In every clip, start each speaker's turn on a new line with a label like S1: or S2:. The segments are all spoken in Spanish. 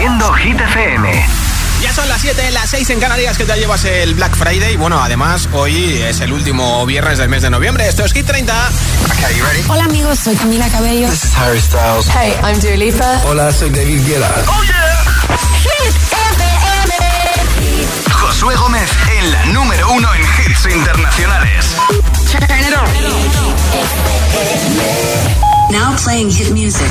S1: haciendo Hit FM.
S2: Ya son las 7, las 6 en Canarias que te llevas el Black Friday. Bueno, además, hoy es el último viernes del mes de noviembre. Esto es Hit 30.
S3: Hola amigos, soy Camila Cabello.
S4: This is Harry Styles.
S3: Hey, I'm Dua Lipa.
S5: Hola, soy David Guetta.
S1: ¡Oh, yeah! Hit FM. Josué Gómez en la número uno en hits internacionales.
S6: Now playing hit music.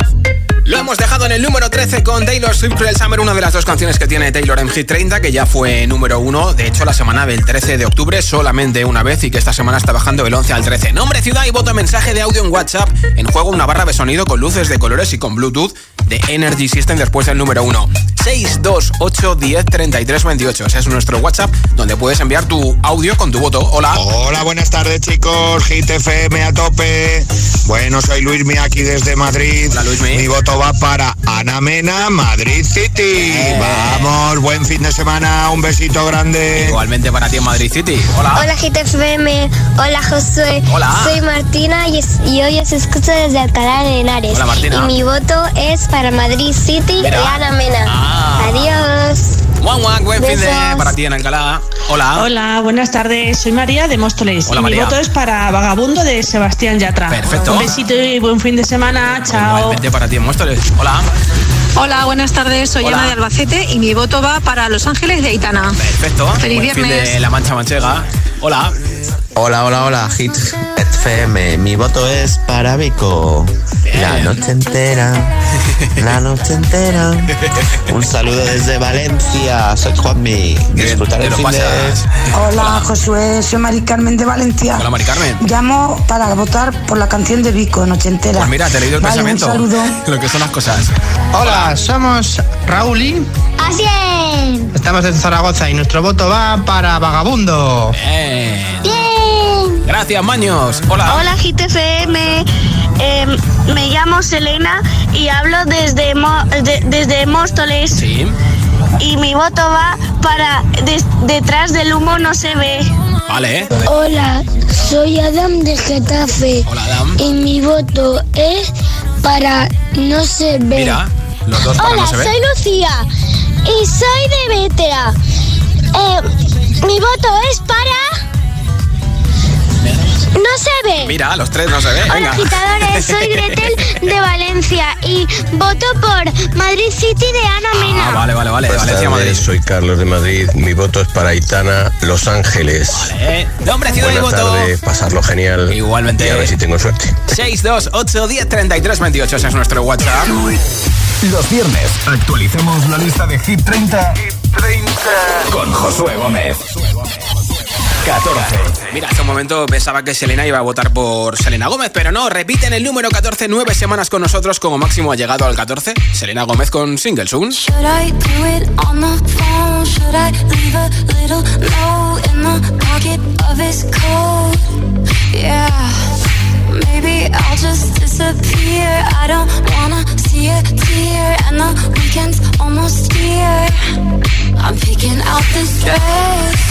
S2: Lo hemos dejado en el número 13 con Taylor Swift Cruel Summer, una de las dos canciones que tiene Taylor en Hit 30, que ya fue número 1, de hecho la semana del 13 de octubre solamente una vez y que esta semana está bajando del 11 al 13. Nombre, ciudad y voto mensaje de audio en WhatsApp. En juego una barra de sonido con luces de colores y con Bluetooth de Energy System después del número 1. 628 10 33 28. Ese es nuestro WhatsApp donde puedes enviar tu audio con tu voto. Hola.
S7: Hola, buenas tardes chicos. Hit FM a tope. Bueno, soy Luismi aquí desde Madrid.
S2: Hola, Luismi.
S7: Mi voto va para Ana Mena, Madrid City.
S2: Eh.
S7: Vamos, buen fin de semana. Un besito grande.
S2: Igualmente para ti en Madrid City. Hola.
S8: Hola GTFM, hola Josué.
S2: Hola.
S8: Soy Martina y, es- y hoy os escucho desde Alcalá de Henares.
S2: Hola, Martina.
S8: Y mi voto es para Madrid City
S2: Mira.
S8: y Ana Mena.
S2: Ah.
S8: Adiós.
S2: Juan Juan, buen fin de para ti en Alcalá. Hola.
S9: Hola, buenas tardes. Soy María de Móstoles.
S2: Hola,
S9: y
S2: María.
S9: mi voto es para Vagabundo de Sebastián Yatra.
S2: Perfecto.
S9: Un besito y buen fin de semana. Chao.
S2: Igualmente para ti en Móstoles. Hola.
S10: Hola, buenas tardes. Soy
S2: Hola.
S10: Ana de Albacete y mi voto va para Los Ángeles de Aitana.
S2: Perfecto.
S10: Feliz
S2: Buen fin
S10: viernes.
S2: de La Mancha Manchega. Hola.
S11: Hola, hola, hola, Hit FM. Mi voto es para Vico. La noche entera, la noche entera. Un saludo desde Valencia. Soy Juanmi. Disfrutar el
S2: lo
S11: fin de...
S3: Hola Josué, soy Mari Carmen de Valencia.
S2: Hola, Mari Carmen.
S3: Llamo para votar por la canción de Vico, Noche Entera.
S2: Pues mira, te he leído el
S3: Vale,
S2: pensamiento.
S3: Un saludo.
S2: Lo que son las cosas.
S12: Hola, somos Raúl y
S8: Así es.
S12: estamos en Zaragoza y nuestro voto va para Vagabundo.
S2: Bien.
S8: Bien.
S2: Gracias, Maños. Hola.
S8: Hola GTFM. Em, me llamo Selena y hablo desde, Mo- de- desde Móstoles.
S2: Sí.
S8: Y mi voto va para des- Detrás del humo no se ve.
S2: Vale.
S8: Hola, soy Adam de Getafe.
S2: Hola, Adam.
S8: Y mi voto es para No se ve.
S2: Mira, los dos para
S8: Hola,
S2: no se ve.
S8: soy Lucía y soy de Vétera. Eh, mi voto es para No se ve.
S2: Mira, los tres no se ve.
S8: Hola agitadores, soy Gretel de Valencia y voto por Madrid City de Ana Mena.
S2: Ah, vale, vale, vale. De
S13: Buenas
S2: Valencia
S13: tardes,
S2: Madrid.
S13: soy Carlos de Madrid. Mi voto es para Aitana, Los Ángeles.
S2: Eh, nombre, ciudad y
S13: Buenas
S2: voto.
S13: tardes, pasarlo genial.
S2: Igualmente.
S13: Y a ver si tengo suerte.
S2: 628 10 33 28. Ese es nuestro WhatsApp.
S5: Los viernes actualizamos la lista de Hit 30
S1: Con Josué Gómez.
S2: 14. Mira, hace un momento pensaba que Selena iba a votar por Selena Gómez, pero no, repiten el número 14, nueve semanas con nosotros, como máximo ha llegado al 14. Selena Gómez con Single Soon.
S14: Should I do it on the phone? Should I leave a little note in the pocket of his coat? Yeah, maybe I'll just disappear. I don't wanna see a tear, and the weekend's almost here. I'm picking out this dress,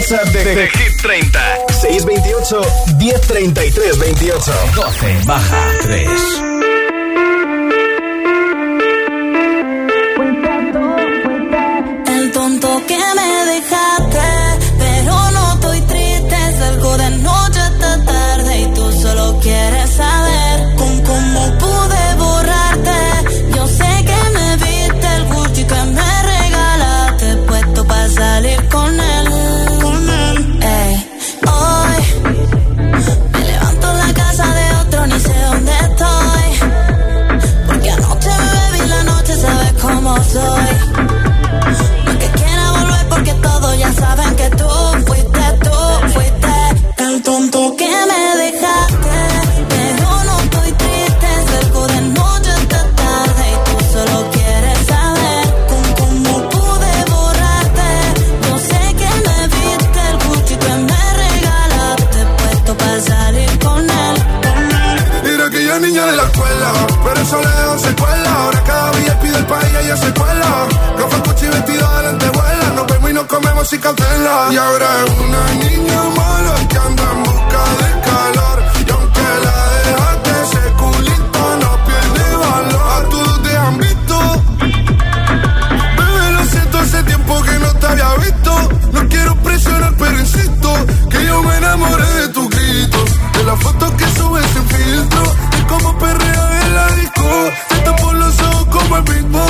S15: WhatsApp de, de, Hit 30. 628 1033 28. 12 baja 3.
S16: El
S4: país y vestido de lentejuela. Nos vemos y nos comemos y cancela. Y ahora es una niña mala que anda en busca de calor. Y aunque la dejaste, ese culito no pierde valor. A todos te han visto. Bebé, lo siento, hace tiempo que no te había visto. No quiero presionar, pero insisto que yo me enamoré de tu grito. De las fotos que subes sin filtro. Y como perrea en la disco. Te tapo los ojos como el beatbox.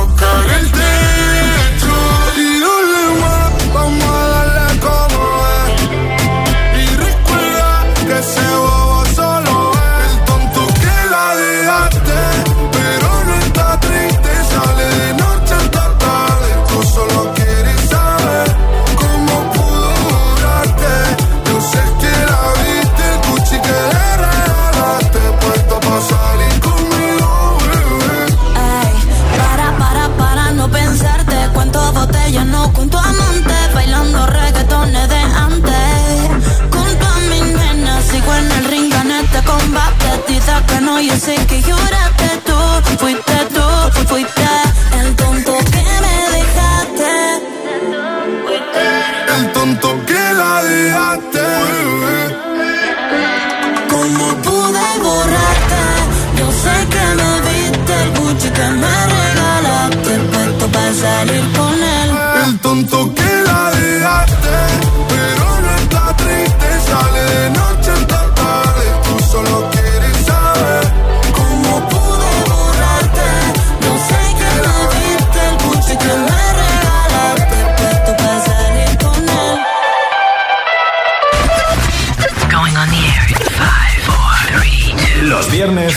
S15: Los viernes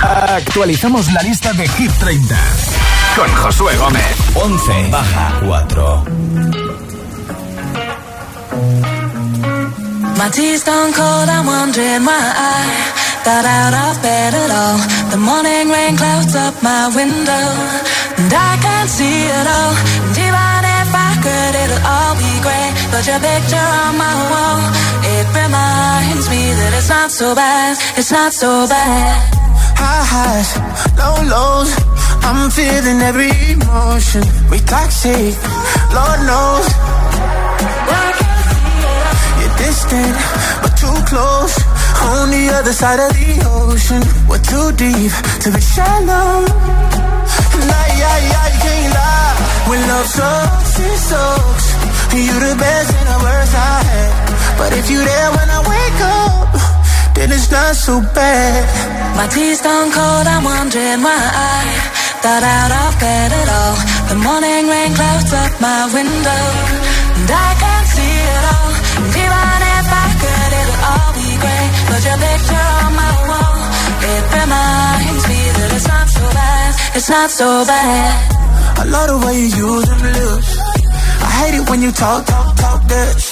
S15: actualizamos la lista de Hit 30 con Josué Gómez. 11 baja 4.
S16: My tea's done cold, I'm wondering why I got out of bed at all. The morning rain clouds up my window, and I can't see it all. And even if I could, it'll all be great. But your picture on my wall, it reminds me that it's not so bad, it's not so bad.
S17: High highs, low lows. I'm feeling every emotion. We toxic, Lord knows. You're distant, but too close. On the other side of the ocean, we're too deep to be shallow. And I, I, I can't lie. When love sucks, it sucks. You're the best and the worst I had. But if you're there when I wake up, then it's not so bad.
S16: My tea's done cold, I'm wondering why I thought out of bed at all. The morning rain clouds up my window, and I can't see it all. And even if I could, it'll all be great. But your picture on my wall, it reminds me that it's not so bad, it's not so bad.
S17: I love the way you use them lips. I hate it when you talk, talk, talk that.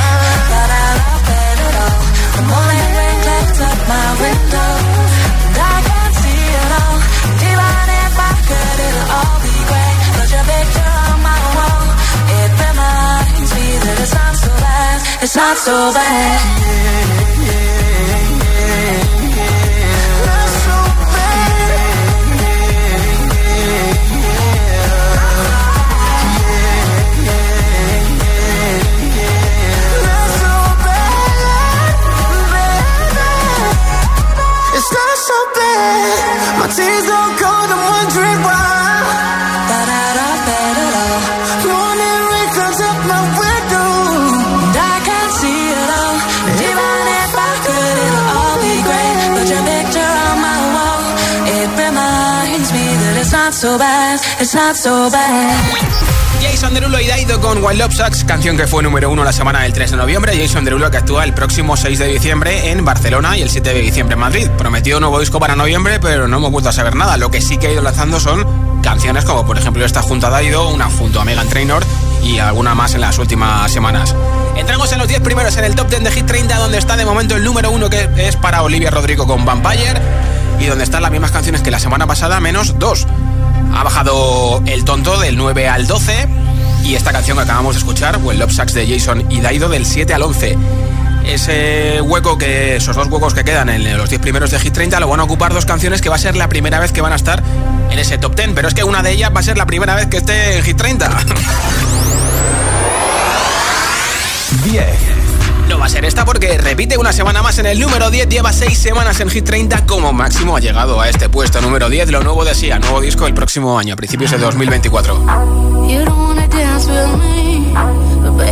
S16: my window. And I can't see it all. Even if I could, it'll all be great. Put your picture on my wall. It reminds me that it's not so bad. It's not so bad. It's not so bad. My tears don't cold, I'm wondering why. But. Morning rain up my window. And I can't see it all. Even if I could, it'll all be great. Put your picture on my wall. It reminds me that it's not so bad. It's not so bad.
S2: Jason Derulo y Daido con Wild Love Sucks, canción que fue número uno la semana del 3 de noviembre. Jason Derulo que actúa el próximo 6 de diciembre en Barcelona y el 7 de diciembre en Madrid. Prometió nuevo disco para noviembre, pero no hemos vuelto a saber nada. Lo que sí que ha ido lanzando son canciones como, por ejemplo, esta junto a Daido, una junto a Megan Trainor y alguna más en las últimas semanas. Entramos en los 10 primeros en el top 10 de Hit 30, donde está de momento el número uno que es para Olivia Rodrigo con Vampire y donde están las mismas canciones que la semana pasada, menos dos. Ha bajado el tonto del 9 al 12 y esta canción que acabamos de escuchar, Well Love Sucks de Jason y Daido del 7 al 11. Ese hueco que, esos dos huecos que quedan en los 10 primeros de Hit 30 lo van a ocupar dos canciones que va a ser la primera vez que van a estar en ese top 10, pero es que una de ellas va a ser la primera vez que esté en Hit 30.
S5: 10.
S2: No va a ser esta porque repite una semana más en el número 10, lleva 6 semanas en Hit 30, como máximo ha llegado a este puesto número 10, lo nuevo de Sia, nuevo disco el próximo año, a principios de 2024.
S18: You don't wanna dance with me, but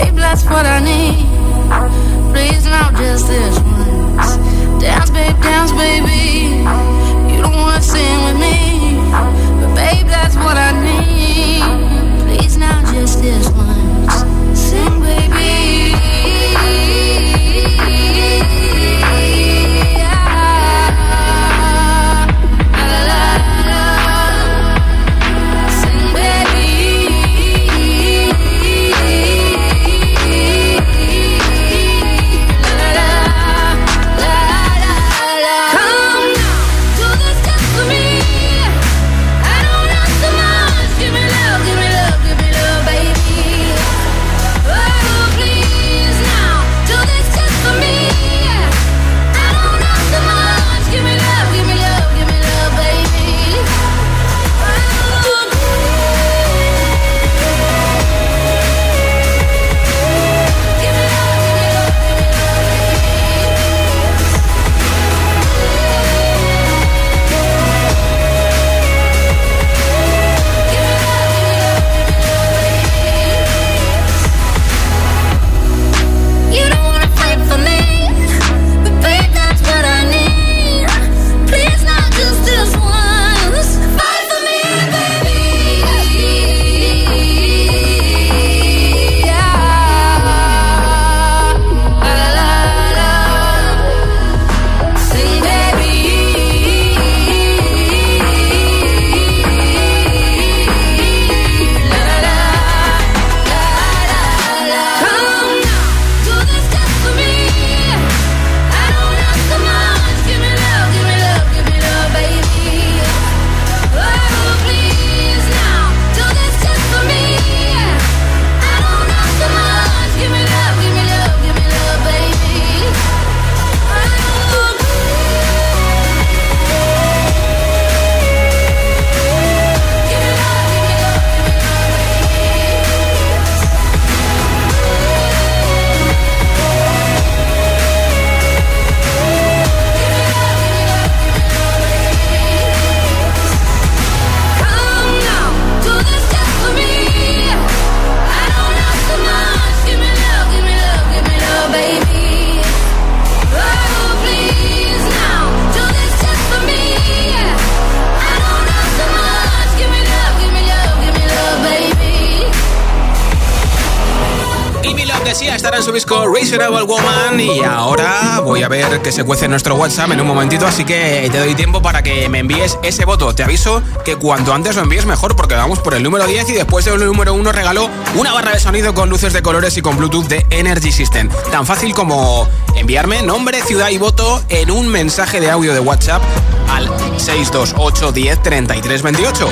S2: que se cuece nuestro WhatsApp en un momentito, así que te doy tiempo para que me envíes ese voto. Te aviso que cuanto antes lo envíes mejor, porque vamos por el número 10 y después del número 1 regalo una barra de sonido con luces de colores y con Bluetooth de Energy System. Tan fácil como enviarme nombre, ciudad y voto en un mensaje de audio de WhatsApp al 628 10 33 28.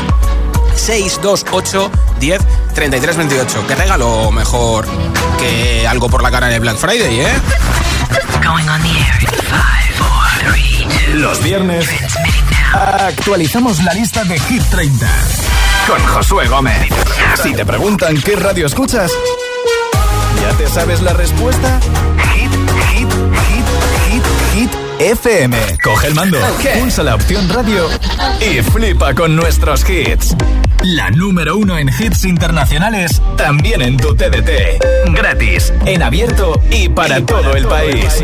S2: 628 10 33 28. ¿Qué regalo mejor que algo por la cara en el Black Friday, eh?
S5: Los viernes actualizamos la lista de Hit 30 con Josué Gómez. Si te preguntan qué radio escuchas, ¿ya te sabes la respuesta? Hit, hit, hit, hit, hit. FM. Coge el mando, pulsa la opción radio y flipa con nuestros hits. La número uno en hits internacionales, también en tu TDT. Gratis, en abierto y para todo el país.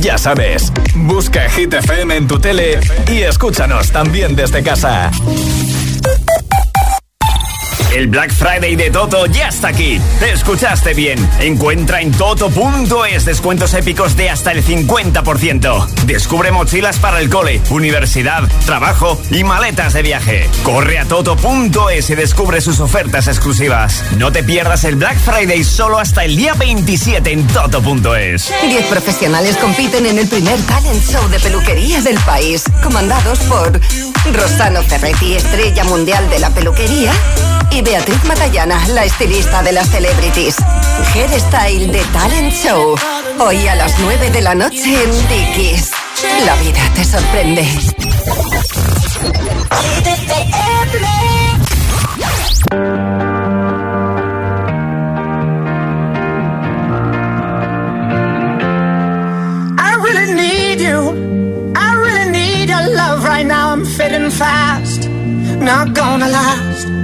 S5: Ya sabes, busca Hit FM en tu tele y escúchanos también desde casa.
S6: El Black Friday de Toto ya está aquí. Te escuchaste bien. Encuentra en toto.es descuentos épicos de hasta el 50%. Descubre mochilas para el cole, universidad, trabajo y maletas de viaje. Corre a toto.es y descubre sus ofertas exclusivas. No te pierdas el Black Friday solo hasta el día 27 en toto.es.
S19: Diez profesionales compiten en el primer talent show de peluquería del país, comandados por Rosano Ferretti, estrella mundial de la peluquería, y Beatriz Matallana, la estilista de las celebrities. Hairstyle de Talent Show. Hoy a las 9 de la noche en Dickies. La vida te sorprende.
S12: I really need you. I really need your love right now. I'm fading fast, not gonna last.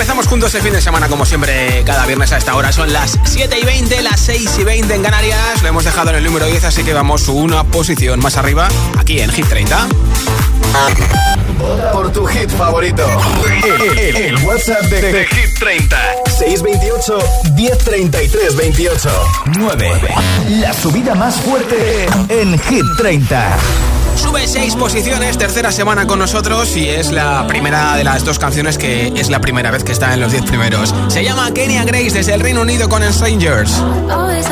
S2: Empezamos juntos el fin de semana, como siempre, cada viernes a esta hora. Son las 7 y 20, las 6 y 20 en Canarias. Lo hemos dejado en el número 10, así que vamos una posición más arriba, aquí en Hit 30.
S5: Por tu hit favorito. El, el- el WhatsApp de, de Hit 30. 628 1033 28 9. La subida más fuerte en Hit 30.
S2: Sube 6 posiciones, tercera semana con nosotros y es la primera de las dos canciones que es la primera vez que está en los 10 primeros. Se llama Kenya Grace desde el Reino Unido con Strangers.
S14: Always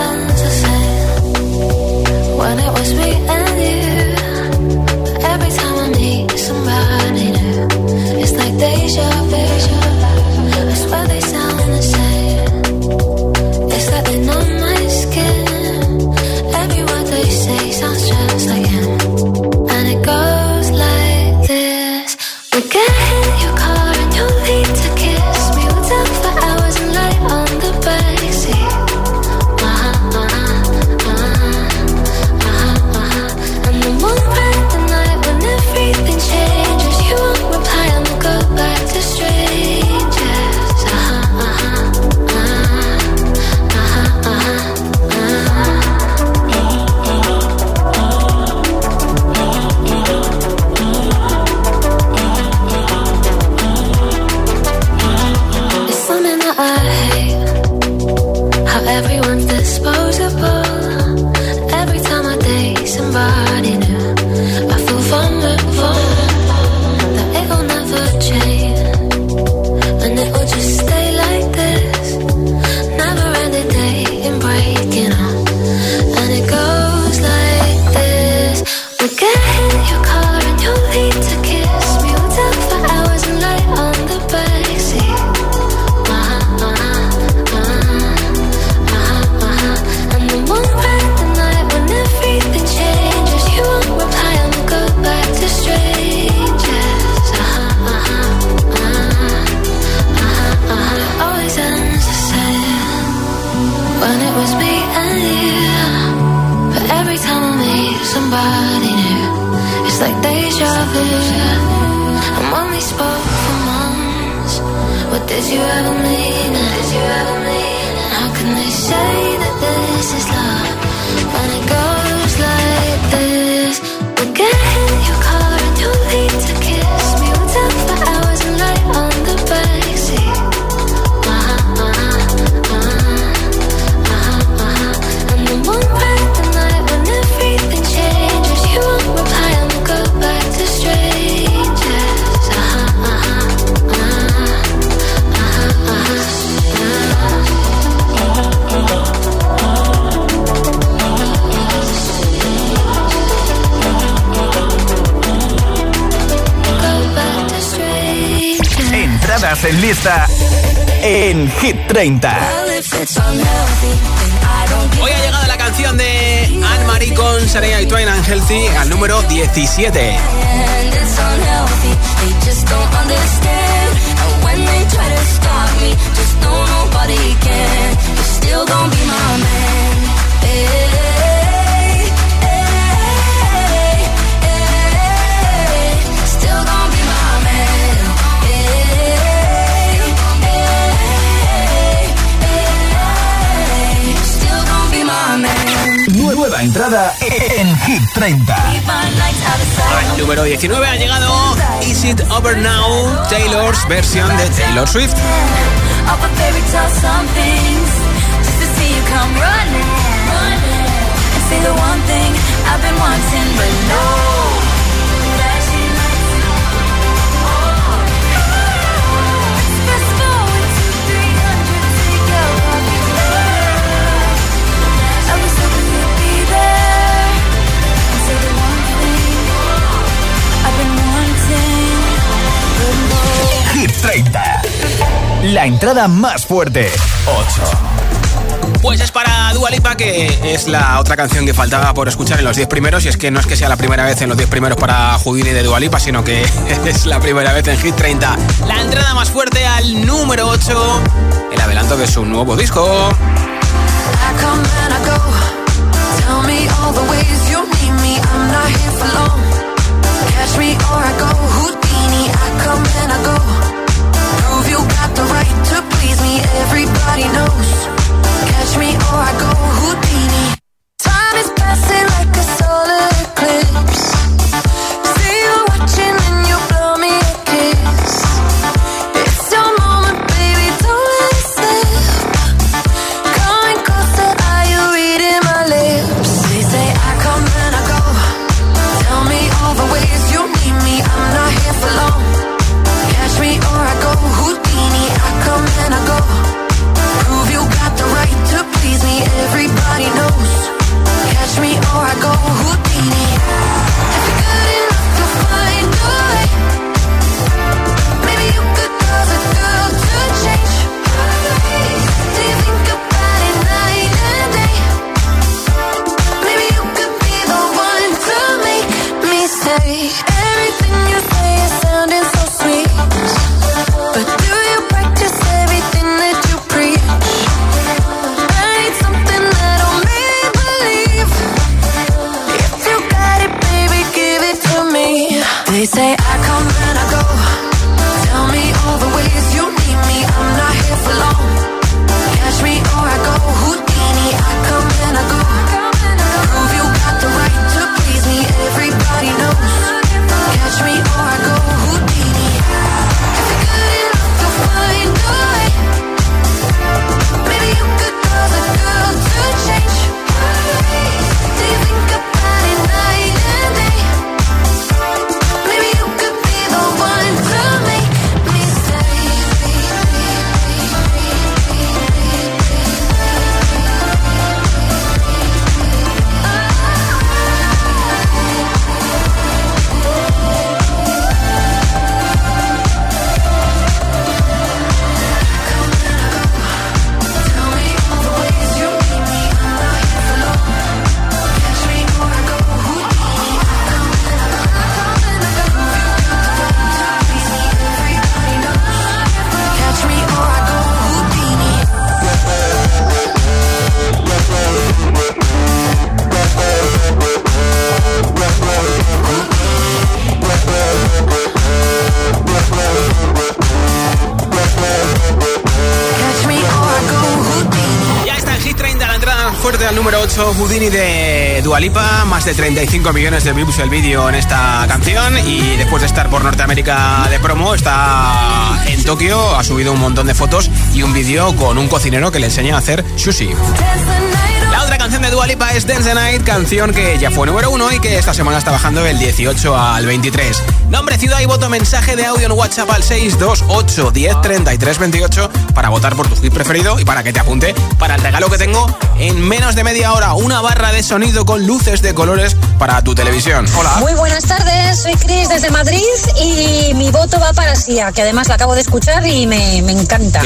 S14: somebody new. It's like deja vu. When we spoke for months, what did you ever mean? Did you ever mean? How can they say that this is love when it goes like this? Get in your car and you'll leave to kiss me. We'll for hours and lie on
S5: Entradas en lista en Hit 30.
S2: Hoy ha llegado la canción de Anne-Marie con Shania Twain and Healthy al número 17.
S5: Nueva entrada en Hit 30.
S14: Keep my nights out of sight.
S2: Al número 19 ha llegado Is It Over Now, Taylor's versión de Taylor Swift.
S14: Say the one thing I've been wanting, but no.
S5: Entrada más fuerte. 8.
S2: Pues es para Dua Lipa, que es la otra canción que faltaba por escuchar en los 10 primeros. Y es que no es que sea la primera vez en los 10 primeros para Houdini de Dua Lipa, sino que es la primera vez en Hit 30. La entrada más fuerte al número 8, el adelanto de su nuevo disco.
S14: I the right to please me, everybody knows. Catch me or I go Houdini. Time is passing like a solar eclipse.
S2: De 35 millones de views el vídeo en esta canción y después de estar por Norteamérica de promo está en Tokio, ha subido un montón de fotos y un vídeo con un cocinero que le enseña a hacer sushi. De Dua Lipa es Dance the Night, canción que ya fue número uno y que esta semana está bajando del 18 al 23. Nombre, ciudad y voto, mensaje de audio en WhatsApp al 628 10 33 28 para votar por tu hit preferido y para que te apunte para el regalo que tengo en menos de media hora, una barra de sonido con luces de colores para tu televisión. Hola.
S20: Muy buenas tardes, soy Cris desde Madrid y mi voto va para Sia, que además la acabo de escuchar y me, me encanta.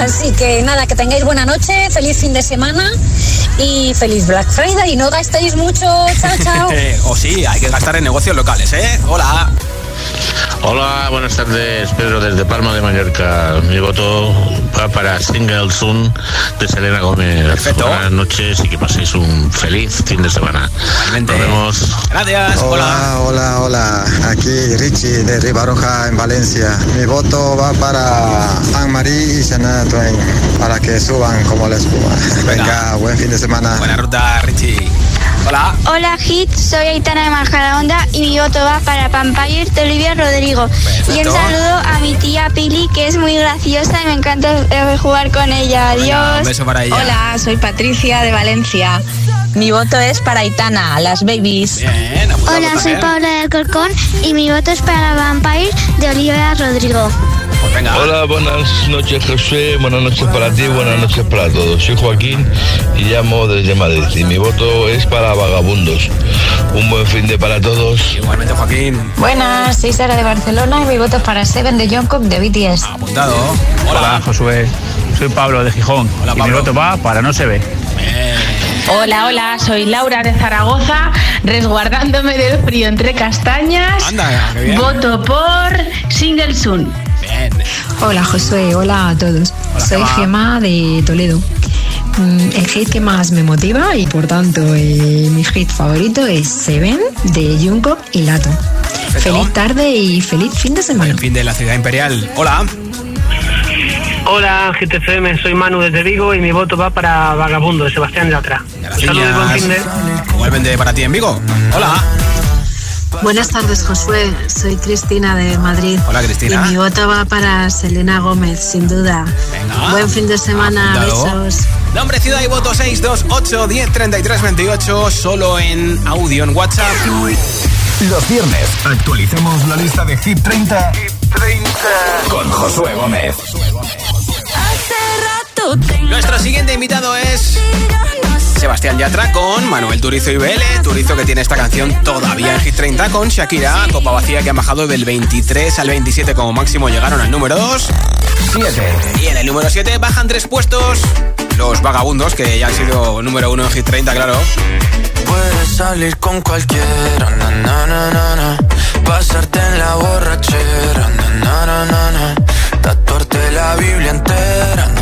S20: Así que nada, que tengáis buena noche, feliz fin de semana y feliz Black Friday y no gastéis mucho. Chao, chao.
S2: o sí, hay que gastar en negocios locales, ¿eh? Hola.
S13: Hola, buenas tardes, Pedro desde Palma de Mallorca. Mi voto va para Single Soon de Selena Gómez.
S2: Perfecto.
S13: Buenas noches y que paséis un feliz fin de semana. Nos vemos.
S2: Gracias.
S21: Hola, hola, hola. Aquí Richie de Ribaroja en Valencia. Mi voto va para Anne-Marie y Shania Twain para que suban como la espuma. Venga, buen fin de semana.
S2: Buena ruta, Richie. Hola.
S8: Hola Hit, soy Aitana de Majadahonda y mi voto va para Pampire de Olivia Rodrigo. Y un saludo a mi tía Pili que es muy graciosa y me encanta eh, jugar con ella. Adiós.
S2: un beso para ella.
S10: Hola, soy Patricia de Valencia. Mi voto es para Aitana, las babies.
S2: Bien,
S8: Hola, soy Paula del Corcón y mi voto es para Vampire de Olivia Rodrigo.
S2: Pues venga.
S22: Hola, buenas noches Josué, buenas noches para ti, buenas noches para todos. Soy Joaquín y llamo desde Madrid y mi voto es para Vagabundos. Un buen fin de para todos.
S2: Igualmente, Joaquín.
S10: Buenas, soy Sara de Barcelona y mi voto es para Seven de Jungkook de BTS.
S2: Apuntado.
S23: Hola, Josué. Soy Pablo de Gijón.
S2: Hola,
S23: y mi voto va para no se ve.
S9: Hola, hola, soy Laura de Zaragoza, resguardándome del frío entre castañas.
S2: Anda, qué bien.
S9: Voto por Single Soon.
S2: Bien.
S10: Hola Josué, hola a todos.
S2: Hola,
S10: Soy
S2: Gema.
S10: Gema de Toledo. Mm, El hit que más me motiva y por tanto eh, mi hit favorito es Seven de Jungkook y Lato. Feliz tarde y feliz fin de semana.
S2: El fin de la ciudad imperial. Hola.
S24: Hola, GTFM, soy Manu desde Vigo y mi voto va para Vagabundo de Sebastián Yatra. Un saludo y buen fin de...
S2: Igualmente para ti en Vigo. Hola.
S10: Buenas tardes Josué, soy Cristina de Madrid.
S2: Hola, Cristina.
S10: Y mi voto va para Selena Gómez, sin duda.
S2: Venga.
S10: Buen fin de semana,
S2: Apuntado.
S10: besos.
S2: Nombre, ciudad y voto 628 10 33 28. Solo en audio en WhatsApp.
S5: Los viernes actualicemos la lista de Hit 30, con Josué Gómez.
S2: Nuestro siguiente invitado es Sebastián Yatra con Manuel Turizo y Vélez. Turizo que tiene esta canción todavía en Hit 30 con Shakira, Copa Vacía que han bajado del 23 al 27 como máximo llegaron al número 2.
S5: 7.
S2: Y en el número 7 bajan tres puestos los vagabundos que ya han sido número 1 en Hit 30, claro.
S25: Puedes salir con cualquiera, na, na, na, na, na. pasarte en la borrachera, na, na, na, na, na. tatuarte la Biblia entera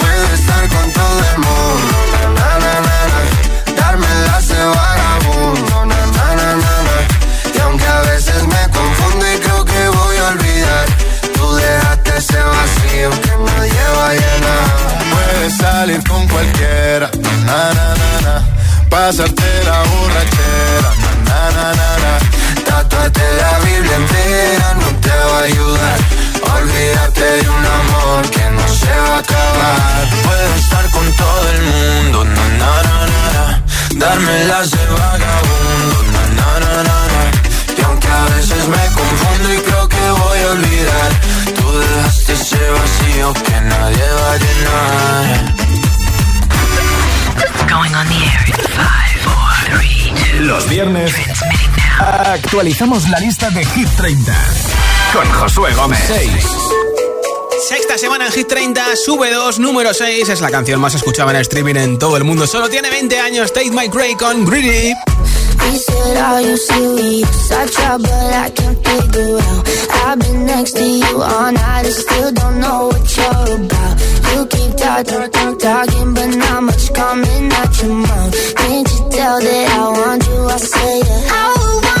S26: Estar con todo el mundo, na, na, na, na, Darme la de vagabundo, na, na, na, na, Y aunque a veces me confundo y creo que voy a olvidar, tú dejaste ese vacío que nadie va a llenar. Puedes salir con cualquiera, na, na, na, na. Pasarte la borrachera, na, na, na, na.
S25: Tatuarte la Biblia entera no te va a ayudar. Olvídate de un amor que no se va
S5: viernes actualizamos la lista de Hit 30 con Josué Gómez.
S2: 6. Sexta semana en Hit 30, sube 2, número 6. Es la canción más escuchada en streaming en todo el mundo. Solo tiene 20 años. Take My Grey con Greedy.
S27: He said, Are you serious? I try, but I can't figure out. I've been next to you all night and still don't know what you're about. You keep talk, talk, talk, talking, but not much coming out your mouth. Can't you tell that I want you? I say it. I want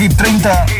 S5: Hit 30,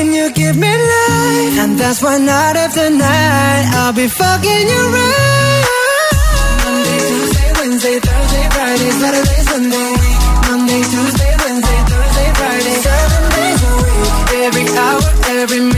S12: and you give me life. And that's why night after night, I'll be fucking you right. Monday, Tuesday, Wednesday, Thursday, Friday, Saturday, Sunday. Monday, Tuesday, Wednesday, Thursday, Friday. Seven days a week. Every hour, every minute,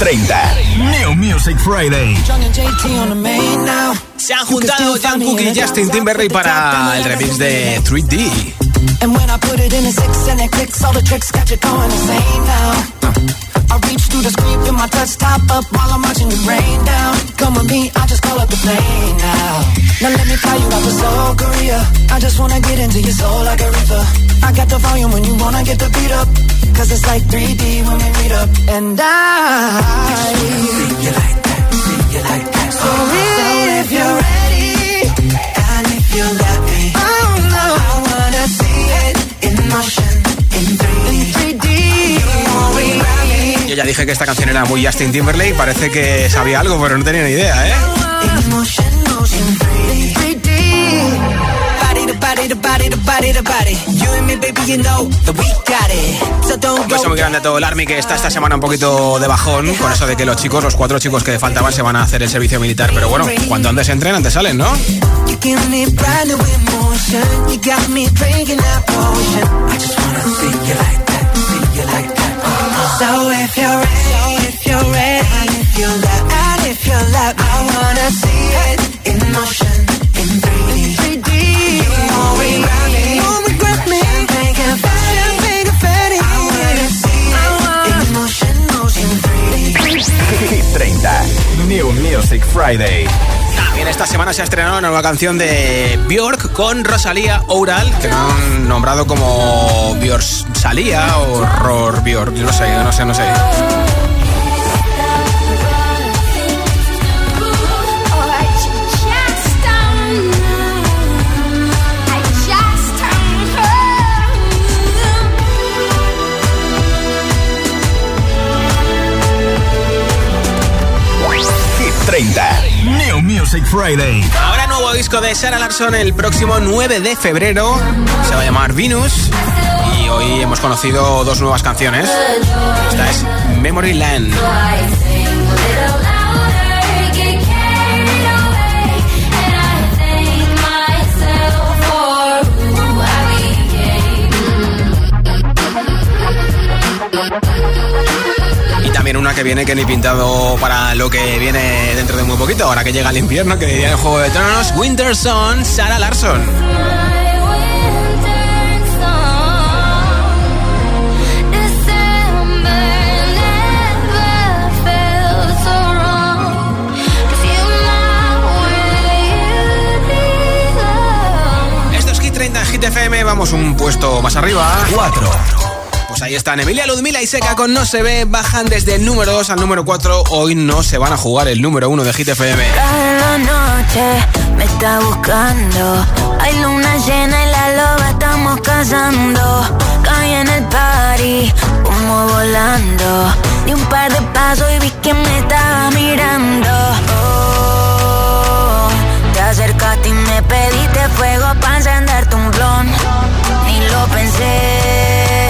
S5: 30. New Music Friday.
S2: Se han juntado Jungkook y Justin Timberlake para el remix de 3D.
S12: I put it in a six and it clicks, all the tricks got you going insane now. I reach through the screen, feel my touch top up while I'm watching the rain down. Come with me, I just call up the plane now. Now let me fly you out to Seoul, Korea. I just wanna get into your soul like a reaper. I got the volume when you wanna get the beat up. Cause it's like 3D when we meet up. And I see you like that, see you like that. So, if you're ready, and if you
S2: ya dije que esta canción era muy Justin Timberlake. Parece que sabía algo, pero no tenía ni idea, ¿eh?
S12: In motion, motion, 3D. Body to body to body to body to body. You and me, baby, you know that we got it. So don't
S2: Un beso muy grande a todo el Army que está esta semana un poquito de bajón con eso de que los chicos, los cuatro chicos que faltaban, se van a hacer el servicio militar. Pero bueno, cuando antes entren, antes salen, ¿no?
S12: So if you're ready, if you're ready, and if you let, and if you let, I wanna see it in motion, in 3D. 3D. You won't regret me. You won't regret me. Champagne confetti. Champagne confetti. I wanna see it in motion, motion, 3D.
S5: 30. New Music Friday.
S2: También esta semana se ha estrenado una nueva canción de Björk con Rosalía Oural, que lo han nombrado como Salía o Ror Björk, no sé, no sé, no sé.
S5: Hit 30. Music Friday.
S2: Ahora nuevo disco de Sarah Larson el próximo 9 de febrero. Se va a llamar Venus. Y hoy hemos conocido dos nuevas canciones. Esta es Memory Land. También una que viene que ni pintado para lo que viene dentro de muy poquito, ahora que llega el invierno, que diría el Juego de Tronos, Winter Son, Sarah Larson. Esto es Hit 30 en Hit FM, vamos un puesto más arriba.
S5: 4.
S2: Ahí están. Emilia Ludmila y Seca con No se ve. Bajan desde el número 2 al número 4. Hoy no se van a jugar el número 1 de Hit FM.
S14: Noche me está buscando. Hay luna llena y la loba estamos cazando. Caí en el party, como volando. Di un par de pasos y vi que me estaba mirando. Oh, te acercaste y me pediste fuego para encenderte un blon. Ni lo pensé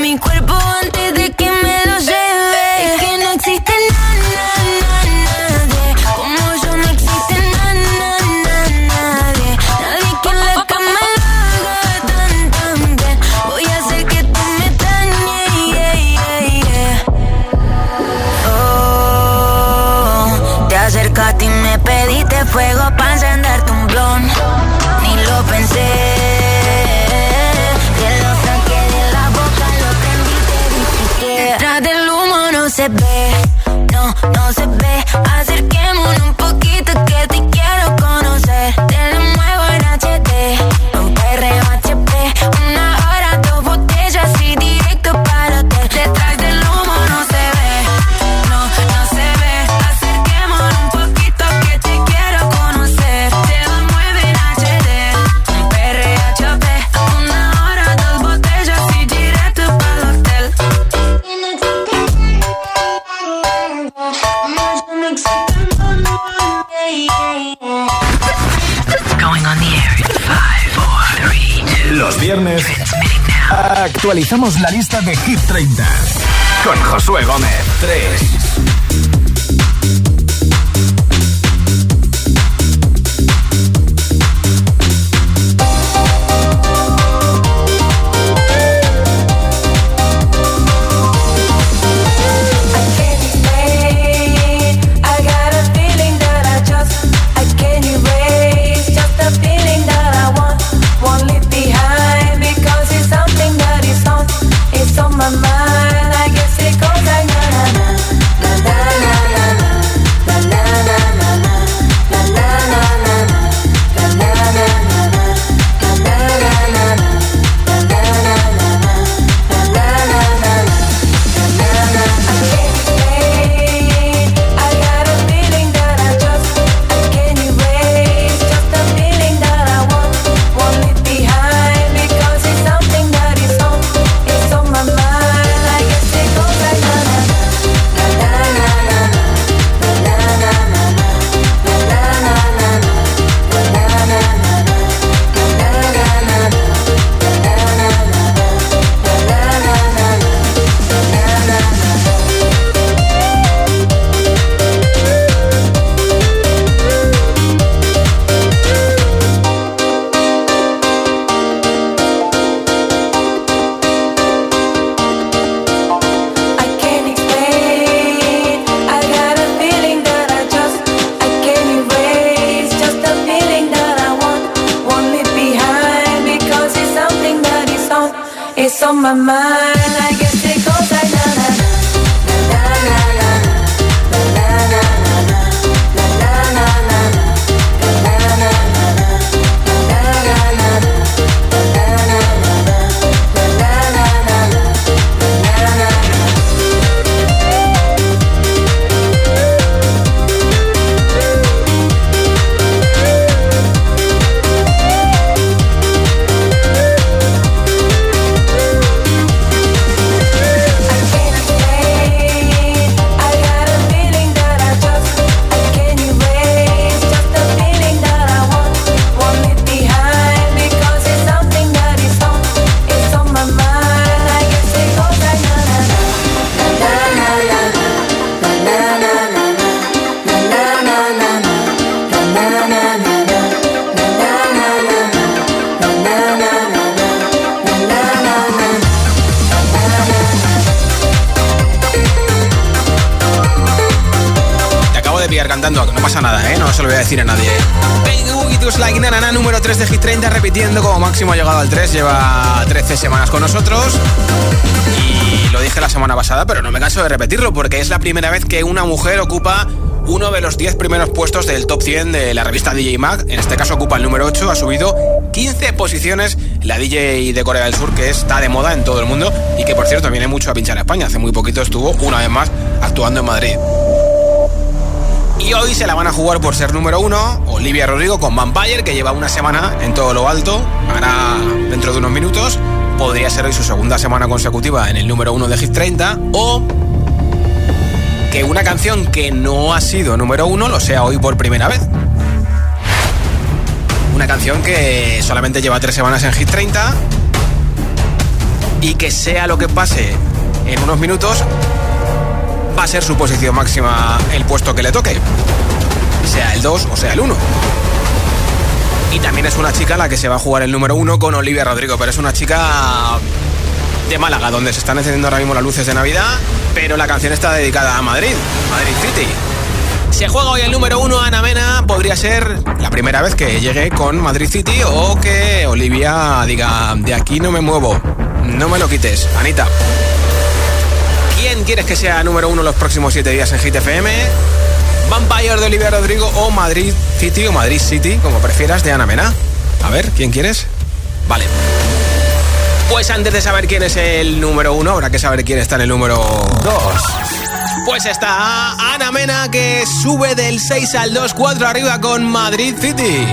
S14: mi cuerpo antes se ve,
S28: actualizamos la lista de Hit 30 con Josué Gómez. 3.
S14: Con nosotros. Y lo dije la semana pasada, pero no me canso de repetirlo porque es la primera vez que una mujer ocupa uno de los 10 primeros puestos del top 100 de la revista DJ Mag. En este caso ocupa el número 8, ha subido 15 posiciones la DJ de Corea del Sur que está de moda en todo el mundo y que por cierto viene mucho a pinchar a España. Hace muy poquito estuvo una vez más actuando en Madrid. Y hoy se la van a jugar por ser número uno Olivia Rodrigo con Vampire, que lleva una semana en todo lo alto. Ahora, dentro de unos minutos, podría ser hoy su segunda semana consecutiva en el número uno de Hit 30. O que una canción que no ha sido número uno lo sea hoy por primera vez. Una canción que solamente lleva tres semanas en Hit 30 y que sea lo que pase en unos minutos, va a ser su posición máxima el puesto que le toque. Sea el 2 o sea el 1. Y también es una chica la que se va a jugar el número 1 con Olivia Rodrigo, pero es una chica de Málaga, donde se están encendiendo ahora mismo las luces de Navidad, pero la canción está dedicada a Madrid, Madrid City. Se juega hoy el número uno, Ana Mena. Podría ser la primera vez que llegue con Madrid City o que Olivia diga, de aquí no me muevo, no me lo quites. Anita. ¿Quién quieres que sea número uno los próximos siete días en Hit FM? Vampire de Olivia Rodrigo o Madrid City o Madrid City, como prefieras, de Ana Mena. A ver, ¿quién quieres? Vale. Pues antes de saber quién es el número uno, habrá que saber quién está en el número dos. Pues está Ana Mena que sube del 6 al 2, 4 arriba con Madrid City.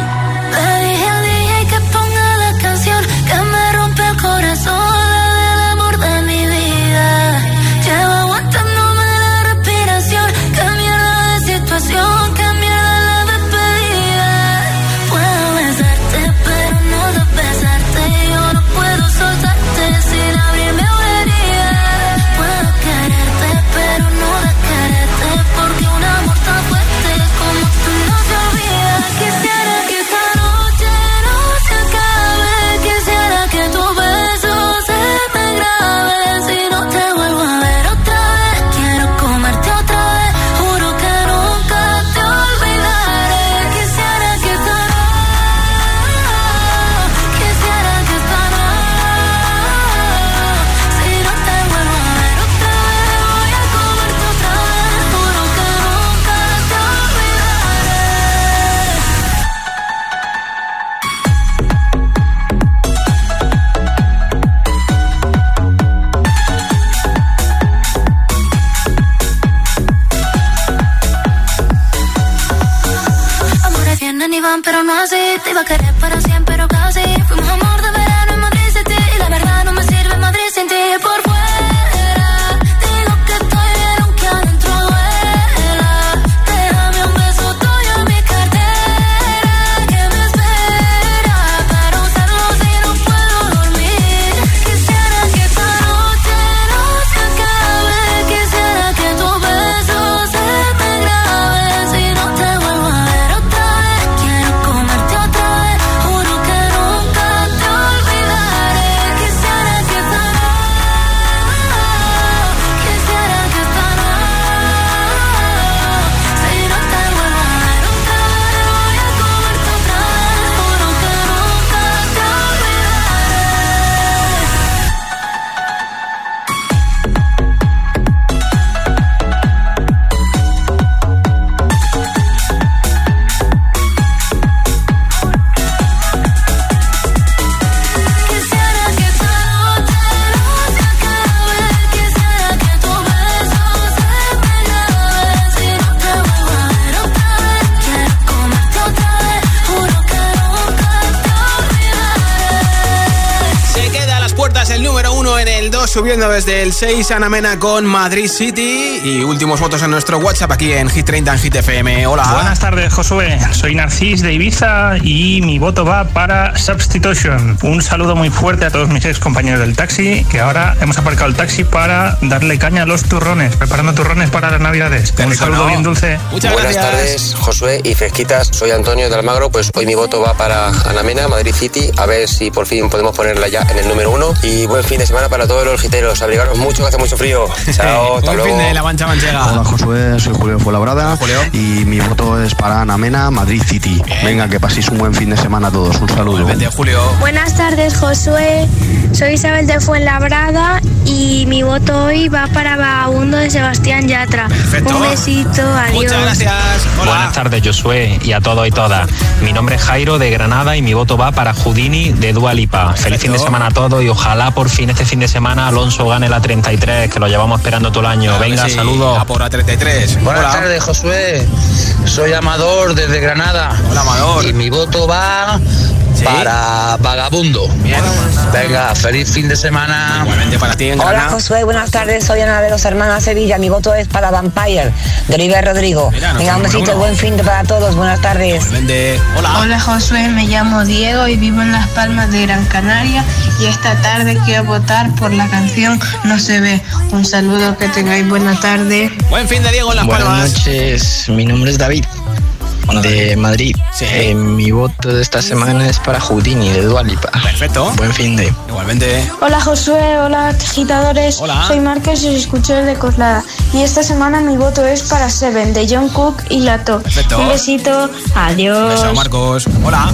S14: Subiendo desde el 6 Ana Mena con Madrid City y últimos votos en nuestro WhatsApp aquí en Hit 30 en Hit FM. Hola.
S23: Buenas tardes, Josué. Soy Narcis de Ibiza y mi voto va para Substitution. Un saludo muy fuerte a todos mis ex compañeros del taxi que ahora hemos aparcado el taxi para darle caña a los turrones, preparando turrones para las navidades. Un saludo bien dulce.
S14: Muchas
S29: Buenas tardes, Josué y fresquitas. Soy Antonio de Almagro. Pues hoy mi voto va para Ana Mena, Madrid City. A ver si por fin podemos ponerla ya en el número uno. Y buen fin de semana para todos los
S30: giteros, abrigaros mucho que hace mucho frío. Chao, hasta
S2: Buen
S30: luego.
S2: fin de la mancha manchega.
S29: Hola Josué, soy Julio Fuenlabrada y mi voto es para Ana Mena, Madrid City. Venga, que paséis un buen fin de semana a todos. Un saludo.
S2: Julio.
S8: Buenas tardes, Josué. Soy Isabel de Fuenlabrada y mi voto hoy va para Vagabundo de Sebastián Yatra. Un besito, adiós.
S2: Muchas gracias.
S28: Buenas tardes, Josué, y a todos y todas. Mi nombre es Jairo de Granada y mi voto va para Houdini de Dua Lipa. Feliz fin de semana a todos y ojalá por fin este fin de semana Alonso gane la 33, que lo llevamos esperando todo el año. Venga,
S2: sí,
S28: saludos.
S2: a por la 33.
S31: Buenas
S2: Hola.
S31: tardes, Josué. Soy Amador desde Granada.
S2: Hola, Amador.
S31: Y mi voto va para Vagabundo. Venga, feliz fin de semana.
S2: Igualmente para ti en
S12: Hola Josué, buenas tardes, soy Ana de los Hermanos Sevilla, mi voto es para Vampire, de Oliver Rodrigo.
S2: Mira,
S12: Venga, un besito, buen fin de para todos, buenas tardes.
S2: Hola.
S32: Hola Josué, me llamo Diego y vivo en Las Palmas de Gran Canaria y esta tarde quiero votar por la canción No se ve. Un saludo, que tengáis buena tarde.
S2: Buen fin de Diego en Las
S33: Buenas
S2: Palmas.
S33: noches, mi nombre es David, de Madrid. Eh, mi voto de esta semana es para Houdini, de Dualipa.
S2: Perfecto.
S33: Buen fin de.
S2: Igualmente.
S8: Hola Josué, hola agitadores. Soy Marcos y os escucho desde Coslada. Y esta semana mi voto es para Seven, de John Cook y Lato.
S2: Perfecto.
S8: Un besito, adiós.
S2: Beso, Marcos. Hola.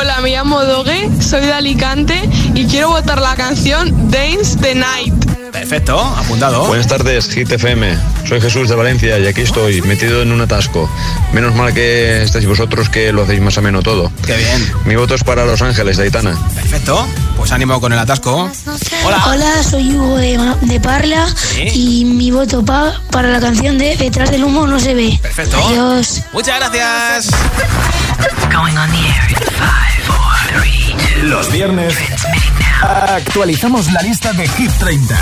S34: Hola, me llamo Doge, soy de Alicante y quiero votar la canción Dance the Night.
S2: Perfecto, apuntado.
S35: Buenas tardes, Hit FM. Soy Jesús de Valencia y aquí estoy, metido en un atasco. Menos mal que estáis vosotros que lo hacéis más ameno todo.
S2: Qué bien.
S35: Mi voto es para Los Ángeles, de Aitana.
S2: Perfecto. Pues ánimo con el atasco. Hola.
S8: Hola, soy Hugo de, Parla y mi voto va para la canción de Detrás del humo no se ve.
S2: Perfecto.
S8: Adiós.
S2: Muchas gracias.
S15: Going on the air in five, four, three, two.
S5: Los viernes actualizamos la lista de Hit 30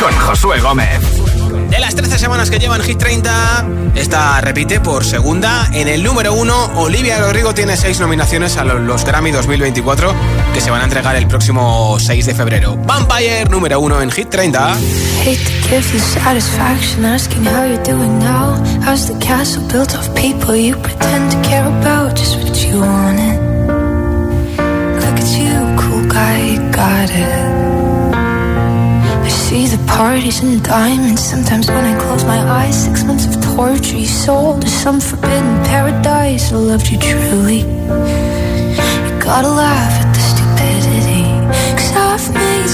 S5: con Josué Gómez.
S2: De las 13 semanas que llevan Hit 30, esta repite por segunda. En el número 1, Olivia Rodrigo tiene 6 nominaciones a lo- los Grammy 2024 que se van a entregar el próximo 6 de febrero. Vampire, número 1 en Hit 30.
S14: Hate to give you satisfaction asking how you're doing now. How's the castle built of people you pretend to care about? Just what you wanted. You got it. I see the parties and diamonds. Sometimes when I close my eyes, six months of torture you sold to some forbidden paradise. I loved you truly. You gotta laugh at the stupidity. Cause I've made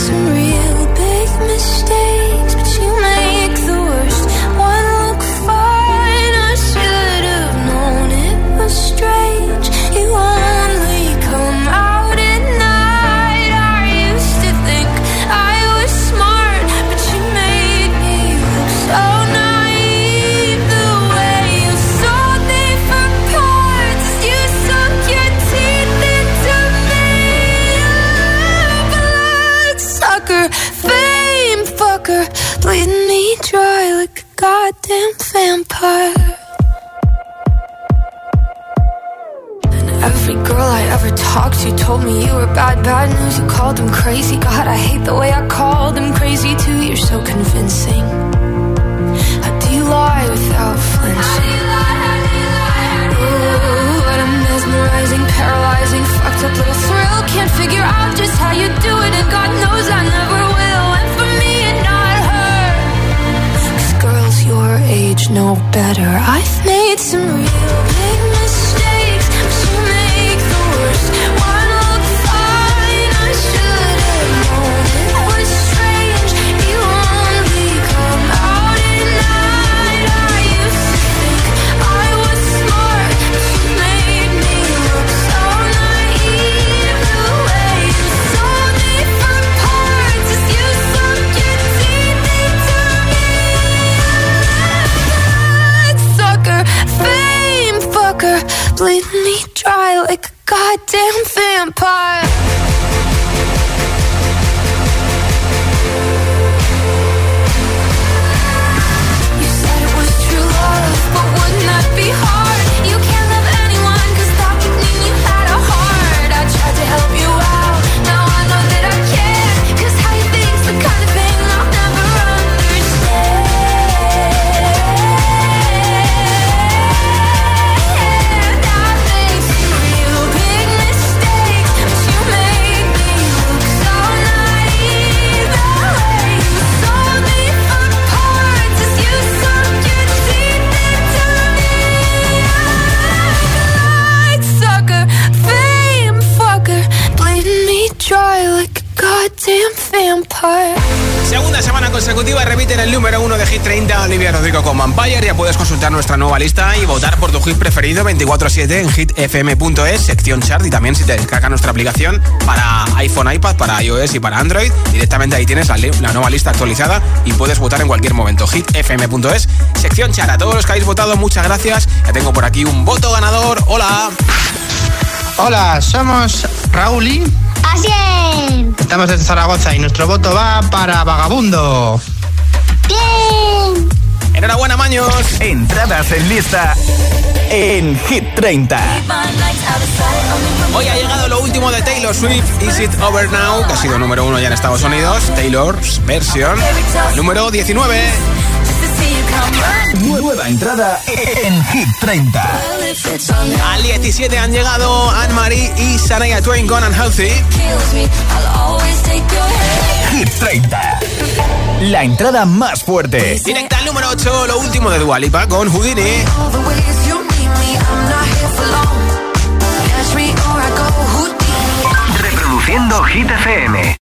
S2: consultar nuestra nueva lista y votar por tu hit preferido 24-7 en hitfm.es, sección chart. Y también si te descarga nuestra aplicación para iPhone, iPad, para iOS y para Android, directamente ahí tienes la, la nueva lista actualizada y puedes votar en cualquier momento. hitfm.es, sección chart. A todos los que habéis votado, muchas gracias. Ya tengo por aquí un voto ganador. Hola.
S36: Hola, somos Raúl y...
S37: Así es.
S36: Estamos desde Zaragoza y nuestro voto va para Vagabundo.
S37: Bien.
S2: Enhorabuena, Maños.
S5: Entradas en lista en Hit 30.
S2: Hoy ha llegado lo último de Taylor Swift, Is It Over Now, que ha sido número uno ya en Estados Unidos. Taylor's versión número 19.
S5: Nueva entrada en Hit 30.
S2: Al 17 han llegado Anne-Marie y Shania Twain con Unhealthy.
S5: Hit 30. La entrada más fuerte.
S2: Directa al número 8, lo último de Dualipa con Houdini.
S5: Reproduciendo Hit FM.